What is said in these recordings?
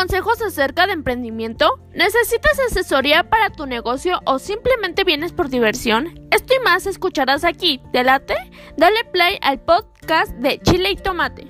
consejos acerca de emprendimiento? ¿Necesitas asesoría para tu negocio o simplemente vienes por diversión? Esto y más escucharás aquí. ¿Te late? Dale play al podcast de Chile y Tomate.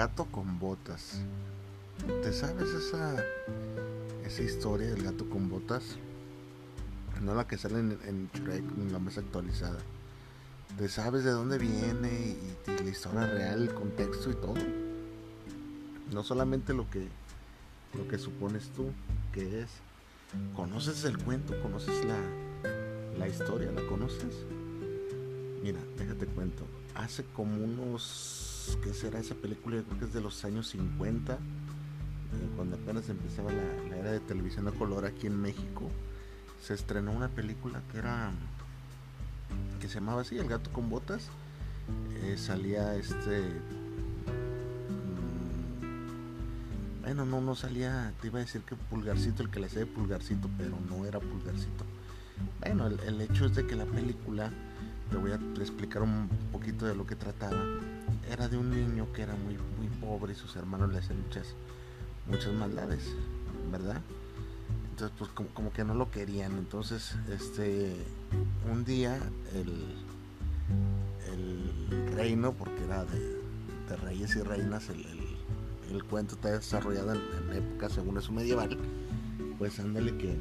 Gato con botas. ¿Te sabes esa, esa historia del gato con botas? No la que sale en, en Shrek, en la más actualizada. ¿Te sabes de dónde viene y, y, la historia real, el contexto y todo? No solamente lo que, lo que supones tú que es. ¿Conoces el cuento? ¿Conoces la, la historia? ¿La conoces? Mira, déjate cuento. Hace como unos ¿qué será esa película? Yo creo que es de los años 50, eh, cuando apenas empezaba la, era de televisión a color aquí en México. Se estrenó una película que era, que se llamaba así, El gato con botas. Eh, salía este... Mm, bueno, no, no salía, te iba a decir que Pulgarcito, el que le hacía de Pulgarcito, pero no era Pulgarcito. Bueno, el, el hecho es de que la película, te voy a explicar un poquito de lo que trataba era de un niño que era muy, muy pobre y sus hermanos le hacían muchas, muchas maldades, ¿verdad? Entonces, pues como, que no lo querían. Entonces, este, un día el, el reino, porque era de, reyes y reinas, el, el, cuento está desarrollado en, época, según eso medieval, pues ándale que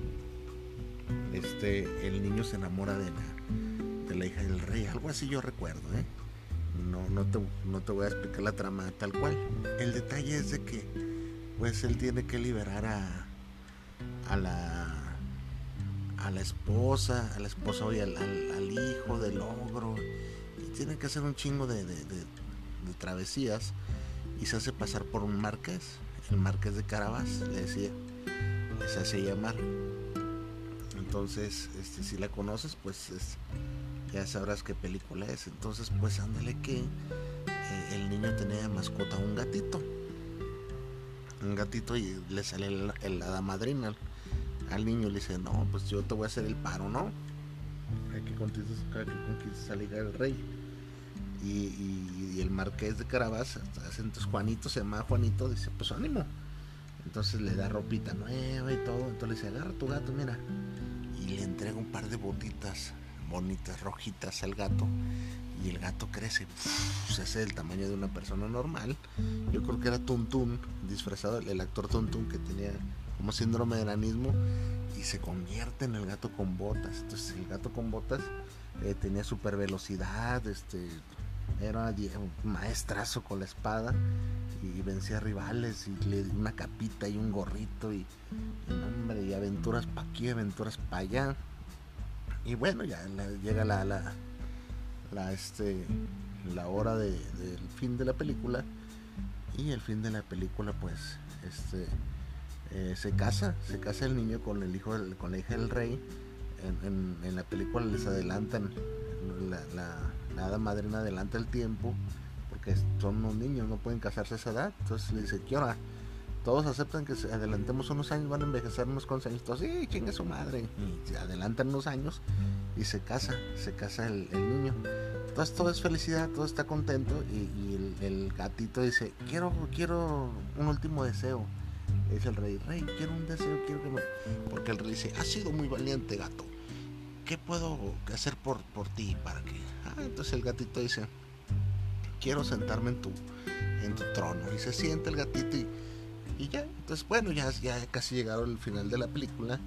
este, el niño se enamora de la, de la hija del rey, algo así yo recuerdo, ¿eh? No, te, no te voy a explicar la trama tal cual. El detalle es de que pues él tiene que liberar a, a la a la esposa, a la esposa y al, hijo del ogro y tiene que hacer un chingo de, de, travesías y se hace pasar por un marqués, el marqués de Carabas, le decía, se hace llamar. Entonces, este, si la conoces, pues es, ya sabrás qué película es. Entonces, pues ándale que eh, el niño tenía mascota un gatito. Un gatito y le sale el, hada madrina al, niño. Le dice, no, pues yo te voy a hacer el paro, ¿no? Hay que conquistar, que al rey. Y, el marqués de Carabas, entonces Juanito, se llama Juanito, dice, pues ánimo. Entonces le da ropita nueva y todo. Entonces le dice, agarra tu gato, mira. Y le entrega un par de botitas bonitas, rojitas al gato y el gato crece, se hace del tamaño de una persona normal. Yo creo que era Tuntun, disfrazado el actor Tuntun que tenía como síndrome de enanismo y se convierte en el gato con botas. Entonces el gato con botas eh, tenía super velocidad, este, era un maestrazo con la espada y vencía rivales y le dio una capita y un gorrito y, y, y aventuras para aquí, aventuras para allá. Y bueno, ya llega la, la, la, este, la hora de, del fin de la película. Y el fin de la película, pues, este, eh, se casa, se casa el niño con el hijo, con la hija del rey. En, la película les adelantan, la, la, la adelanta el tiempo, porque son unos niños, no pueden casarse a esa edad. Entonces le dice, ¿qué hora? Todos aceptan que adelantemos unos años, van a envejecer unos años, sí, chingue su madre, y se adelantan unos años y se casa, se casa el, niño. Entonces todo es felicidad, todo está contento y, el, gatito dice, quiero, quiero un último deseo. dice el rey, rey, quiero un deseo, quiero que me... Porque el rey dice, has sido muy valiente gato, ¿qué puedo hacer por, por ti para que... Ah, entonces el gatito dice, quiero sentarme en tu, en tu trono. Y se siente el gatito y y ya, entonces bueno, ya, ya casi llegaron al final de la película.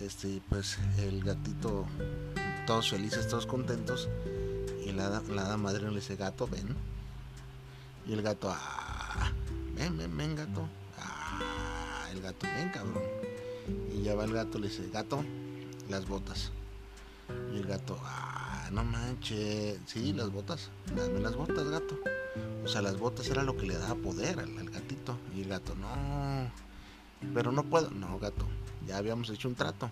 Este, pues el gatito, todos felices, todos contentos. Y la, la madre le dice, gato, ven. Y el gato, ah, ven, ven, ven, gato. Ah, el gato, ven, cabrón. Y ya va el gato, le dice, gato, las botas. Y el gato, ah, no manches, sí, las botas, dame las botas, gato. O sea, las botas era lo que le daba poder al, gatito. Y el gato, no, pero no puedo. No, gato, ya habíamos hecho un trato.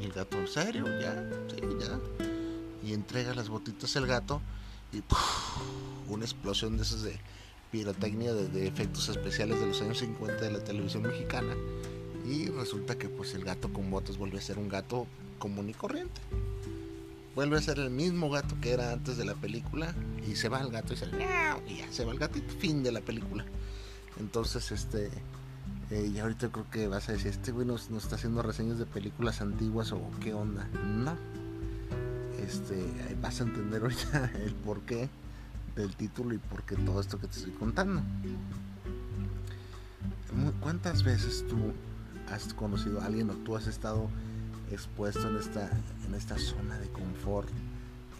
Y el gato, ¿en serio? Ya, sí, ya. Y entrega las botitas al gato y una explosión de esas de pirotecnia, de, efectos especiales de los años 50 de la televisión mexicana. Y resulta que pues el gato con botas vuelve a ser un gato común y corriente. Vuelve a ser el mismo gato que era antes de la película y se va el gato y se, y se va el gatito, fin de la película. Entonces, este, eh, y ahorita creo que vas a decir, este güey nos, está haciendo reseñas de películas antiguas o qué onda. No. Este, vas a entender ahorita el porqué del título y por qué todo esto que te estoy contando. ¿Cuántas veces tú has conocido a alguien o tú has estado expuesto en esta, en esta zona de confort,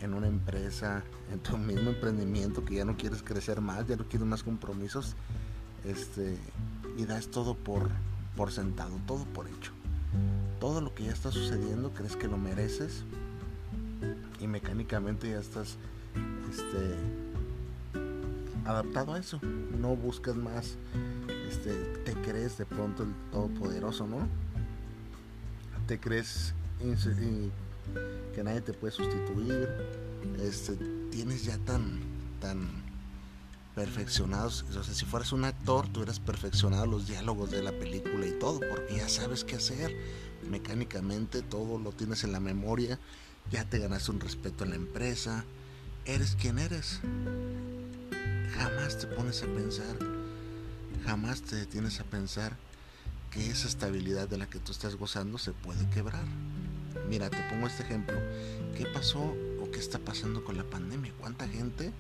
en una empresa, en tu mismo emprendimiento que ya no quieres crecer más, ya no quieres más compromisos, este, y das todo por, por sentado, todo por hecho. Todo lo que ya está sucediendo crees que lo mereces y mecánicamente ya estás este, adaptado a eso. No buscas más, este, te crees de pronto el todopoderoso, ¿no? Te crees que nadie te puede sustituir. Este, tienes ya tan, tan perfeccionados. O sea, si fueras un actor, tú hubieras perfeccionado los diálogos de la película y todo, porque ya sabes qué hacer. Mecánicamente todo lo tienes en la memoria, ya te ganaste un respeto en la empresa, eres quien eres. Jamás te pones a pensar, jamás te detienes a pensar que esa estabilidad de la que tú estás gozando se puede quebrar. Mira, te pongo este ejemplo. ¿Qué pasó o qué está pasando con la pandemia? ¿Cuánta gente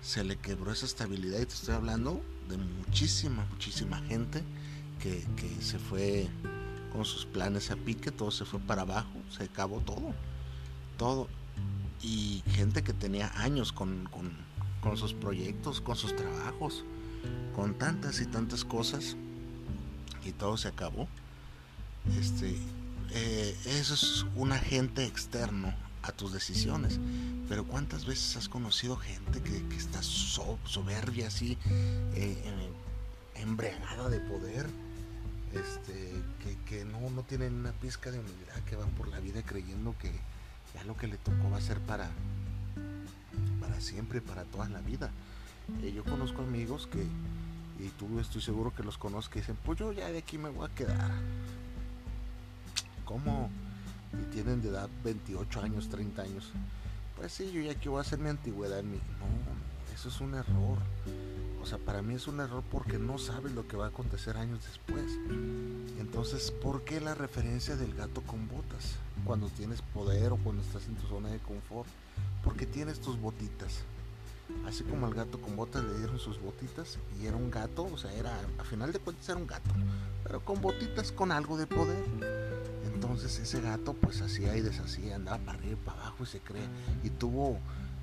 se le quebró esa estabilidad y te estoy hablando de muchísima, muchísima gente que, se fue con sus planes a pique, todo se fue para abajo, se acabó todo, todo. Y gente que tenía años con, sus proyectos, con sus trabajos, con tantas y tantas cosas, y todo se acabó. Este, eh, eso es un agente externo a tus decisiones. Pero ¿cuántas veces has conocido gente que, está soberbia, así, eh, embriagada de poder? Este, que, no, no tienen una pizca de humildad, que van por la vida creyendo que ya lo que le tocó va a ser para, para siempre, para toda la vida. Eh, yo conozco amigos que, y tú estoy seguro que los conozco, que dicen, pues yo ya de aquí me voy a quedar. ¿Cómo? y tienen de edad 28 años, 30 años, pues sí, yo ya quiero voy a hacer mi antigüedad en mi... No, eso es un error. O sea, para mí es un error porque no sabes lo que va a acontecer años después. Entonces, ¿por qué la referencia del gato con botas? Cuando tienes poder o cuando estás en tu zona de confort. Porque tienes tus botitas. Así como al gato con botas le dieron sus botitas y era un gato, o sea, era, a final de cuentas era un gato, pero con botitas con algo de poder. Entonces ese gato pues hacía y deshacía, andaba para arriba y para abajo y se cree. Y tuvo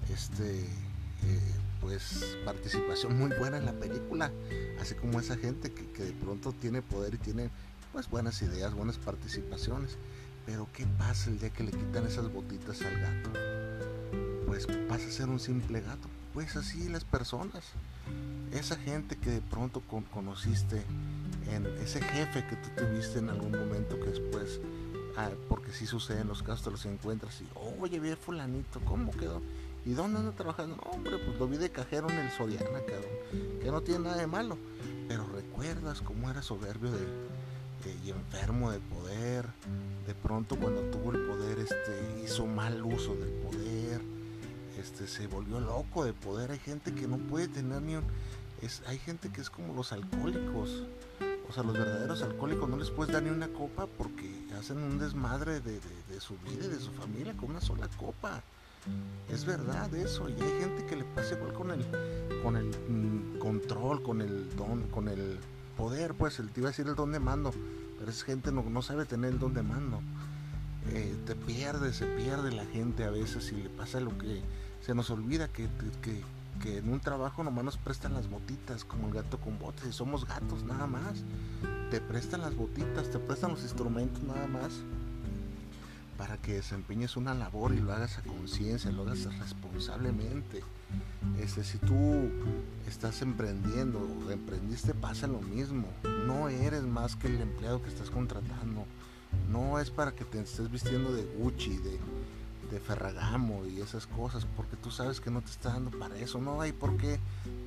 este eh, pues participación muy buena en la película. Así como esa gente que, que, de pronto tiene poder y tiene pues buenas ideas, buenas participaciones. Pero ¿qué pasa el día que le quitan esas botitas al gato? Pues pasa a ser un simple gato. Pues así las personas. Esa gente que de pronto conociste en ese jefe que tú tuviste en algún momento que después Ah, porque si sucede en los casos, te los encuentras y, oye, vi fulanito, ¿cómo quedó? ¿Y dónde anda trabajando? Hombre, pues lo vi de cajero en el Soriana, cabrón, que no tiene nada de malo. Pero recuerdas cómo era soberbio de, y enfermo de poder. De pronto cuando tuvo el poder, este, hizo mal uso del poder. Este, se volvió loco de poder. Hay gente que no puede tener ni un... Es, hay gente que es como los alcohólicos o sea, los verdaderos alcohólicos no les puedes dar ni una copa porque hacen un desmadre de, su vida y de su familia con una sola copa. Es verdad eso. Y hay gente que le pasa igual con el, con el mm, control, con el don, con el poder, pues el, te iba a decir el don de mando. Pero esa gente no, no sabe tener el don de mando. Eh, te pierde, se pierde la gente a veces y le pasa lo que se nos olvida que, que en un trabajo nomás nos prestan las botitas, como el gato con botas, somos gatos nada más. Te prestan las botitas, te prestan los instrumentos nada más para que desempeñes una labor y lo hagas a conciencia, lo hagas responsablemente. Este, si tú estás emprendiendo o emprendiste, pasa lo mismo. No eres más que el empleado que estás contratando. No es para que te estés vistiendo de Gucci, de, de Ferragamo y esas cosas, porque tú sabes que no te está dando para eso. No hay por qué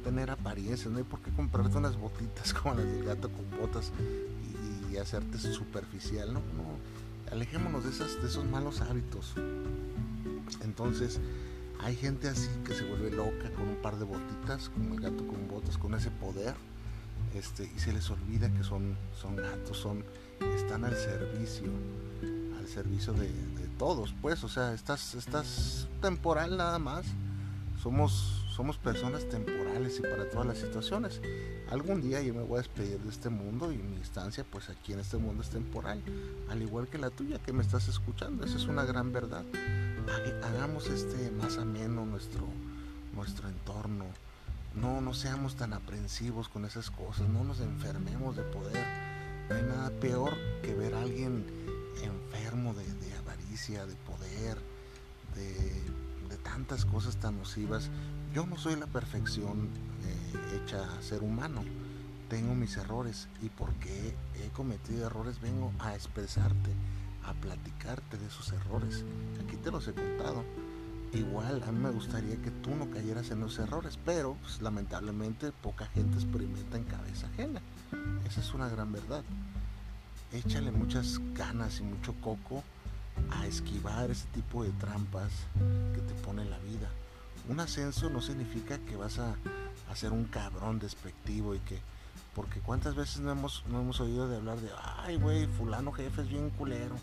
tener apariencia, no hay por qué comprarte unas botitas como las del gato con botas y, y hacerte superficial. No, no alejémonos de, esas, de esos malos hábitos. Entonces, hay gente así que se vuelve loca con un par de botitas, como el gato con botas, con ese poder, este, y se les olvida que son, son gatos, son, están al servicio, servicio de, de todos, pues, o sea, estás, estás temporal nada más, somos somos personas temporales y para todas las situaciones. Algún día yo me voy a despedir de este mundo y mi instancia pues aquí en este mundo es temporal, al igual que la tuya que me estás escuchando. Esa es una gran verdad. Hagamos este más ameno nuestro, nuestro entorno. No, no seamos tan aprensivos con esas cosas, no nos enfermemos de poder. No hay nada peor que ver a alguien enfermo de, avaricia, de poder, de, de tantas cosas tan nocivas yo no soy la perfección eh, hecha ser humano. Tengo mis errores y porque he cometido errores vengo a expresarte, a platicarte de esos errores. Aquí te los he contado. Igual a mí me gustaría que tú no cayeras en los errores, pero pues, lamentablemente poca gente experimenta en cabeza ajena. Esa es una gran verdad. Échale muchas ganas y mucho coco a esquivar ese tipo de trampas que te pone la vida un ascenso no significa que vas a, ser un cabrón despectivo y que porque cuántas veces no hemos, no hemos oído de hablar de, ay, güey, fulano jefe es bien culero.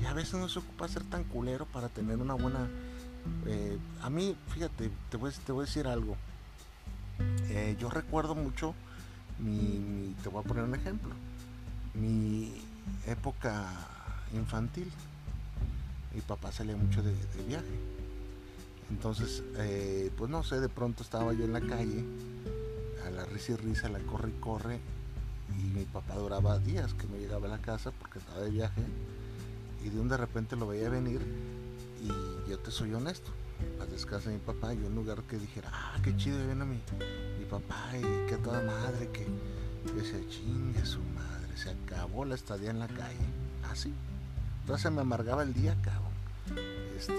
Y a veces no se ocupa ser tan culero para tener una buena... Eh, a mí, fíjate, te voy, te voy a decir algo. Eh, yo recuerdo mucho, mi, te voy a poner un ejemplo, mi época infantil. Mi papá salía mucho de viaje entonces, eh, pues no sé, de pronto estaba yo en la calle, a la risa y risa, la corre y corre, y mi papá duraba días que no llegaba a la casa porque estaba de viaje, y de un de repente lo veía venir, y yo te soy honesto, a descansa mi papá, yo en lugar que dijera, ah, qué chido viene mi, mi papá, y qué toda madre, que, que se chingue su madre, se acabó la estadía en la calle, así. Entonces me amargaba el día, cabrón. Este,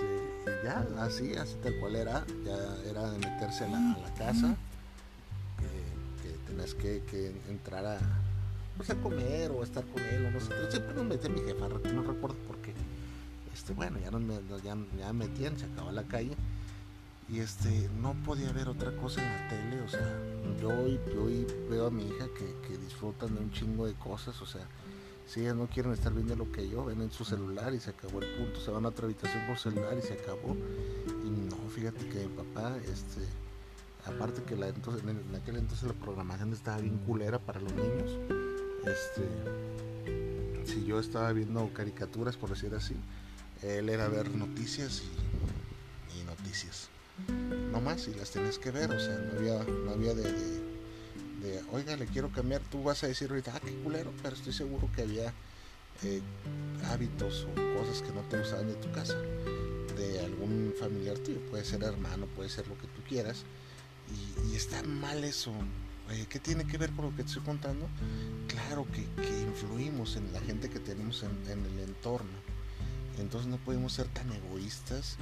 ya, así, así tal cual era, ya era de meterse a la, casa, que, tenías que, entrar a, pues, a comer o estar con él, o no sé, siempre nos metía mi jefa, no recuerdo por qué. Este, bueno, ya, nos, ya, ya metían, se acabó la calle y este no podía ver otra cosa en la tele, o sea, yo hoy, veo a mi hija que, que disfrutan de un chingo de cosas, o sea, si ellas no quieren estar viendo lo que yo, ven en su celular y se acabó el punto, se van a otra habitación por celular y se acabó. Y no, fíjate que mi papá, este, aparte que la, entonces, en aquel entonces la programación estaba bien culera para los niños, este, si yo estaba viendo caricaturas, por decir así, él era ver noticias y, noticias. No más, y las tenías que ver, o sea, no había, no había de de, oiga, le quiero cambiar, tú vas a decir ahorita, ah, qué culero, pero estoy seguro que había eh, hábitos o cosas que no te gustaban de tu casa, de algún familiar tuyo, puede ser hermano, puede ser lo que tú quieras, y, está mal eso. ¿Qué tiene que ver con lo que te estoy contando? Claro que, influimos en la gente que tenemos en, en el entorno. Entonces no podemos ser tan egoístas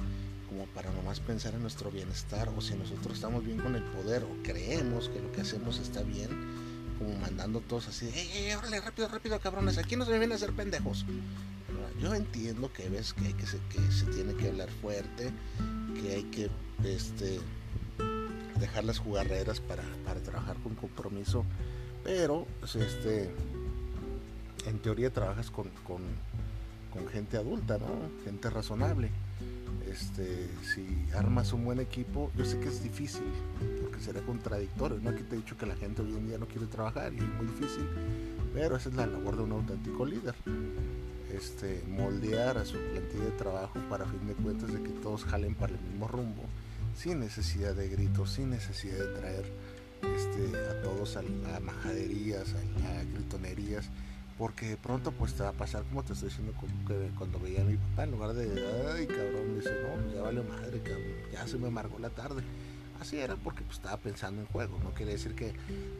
como para nomás pensar en nuestro bienestar o si nosotros estamos bien con el poder o creemos que lo que hacemos está bien, como mandando todos así, ¡eh, eh órale, rápido, rápido, cabrones! Aquí no se vienen a hacer pendejos. Yo entiendo que ves que, que, se, que se tiene que hablar fuerte, que hay que este, dejar las jugarreras para, para trabajar con compromiso, pero pues, este, en teoría trabajas con, con, con gente adulta, ¿no? Gente razonable este, si armas un buen equipo, yo sé que es difícil, porque será contradictorio, ¿no? Aquí te he dicho que la gente hoy en día no quiere trabajar y es muy difícil, pero esa es la labor de un auténtico líder. Este, moldear a su plantilla de trabajo para fin de cuentas de que todos jalen para el mismo rumbo sin necesidad de gritos, sin necesidad de traer este, a todos a, a majaderías, a, a, gritonerías, porque de pronto pues te va a pasar como te estoy diciendo cuando veía a mi papá, en lugar de, ay cabrón, dice, no, pues ya vale madre, cabrón, ya se me amargó la tarde. Así era porque pues, estaba pensando en juego, no quiere decir que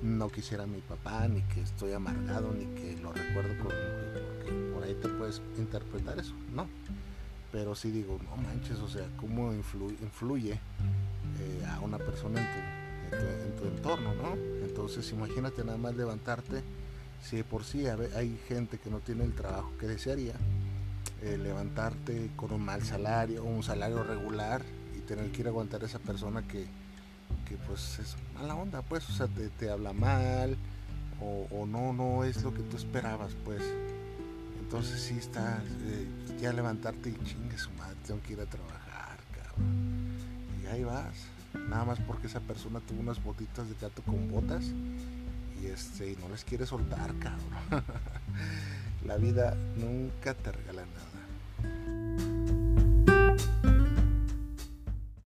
no quisiera a mi papá, ni que estoy amargado, ni que lo recuerdo con porque por ahí te puedes interpretar eso, no. Pero sí digo, no manches, o sea, cómo influye, influye eh, a una persona en tu, en tu, en tu entorno, ¿no? Entonces imagínate nada más levantarte, si de por sí hay gente que no tiene el trabajo que desearía, eh, levantarte con un mal salario, un salario regular y tener que ir a aguantar a esa persona que, que pues es mala onda, pues, o sea, te, te habla mal o, no, no es lo que tú esperabas, pues. Entonces sí está, eh, ya levantarte y chingue su madre, tengo que ir a trabajar, cabrón. Y ahí vas, nada más porque esa persona tuvo unas botitas de gato con botas y este, no les quiere soltar, cabrón. La vida nunca te regala nada.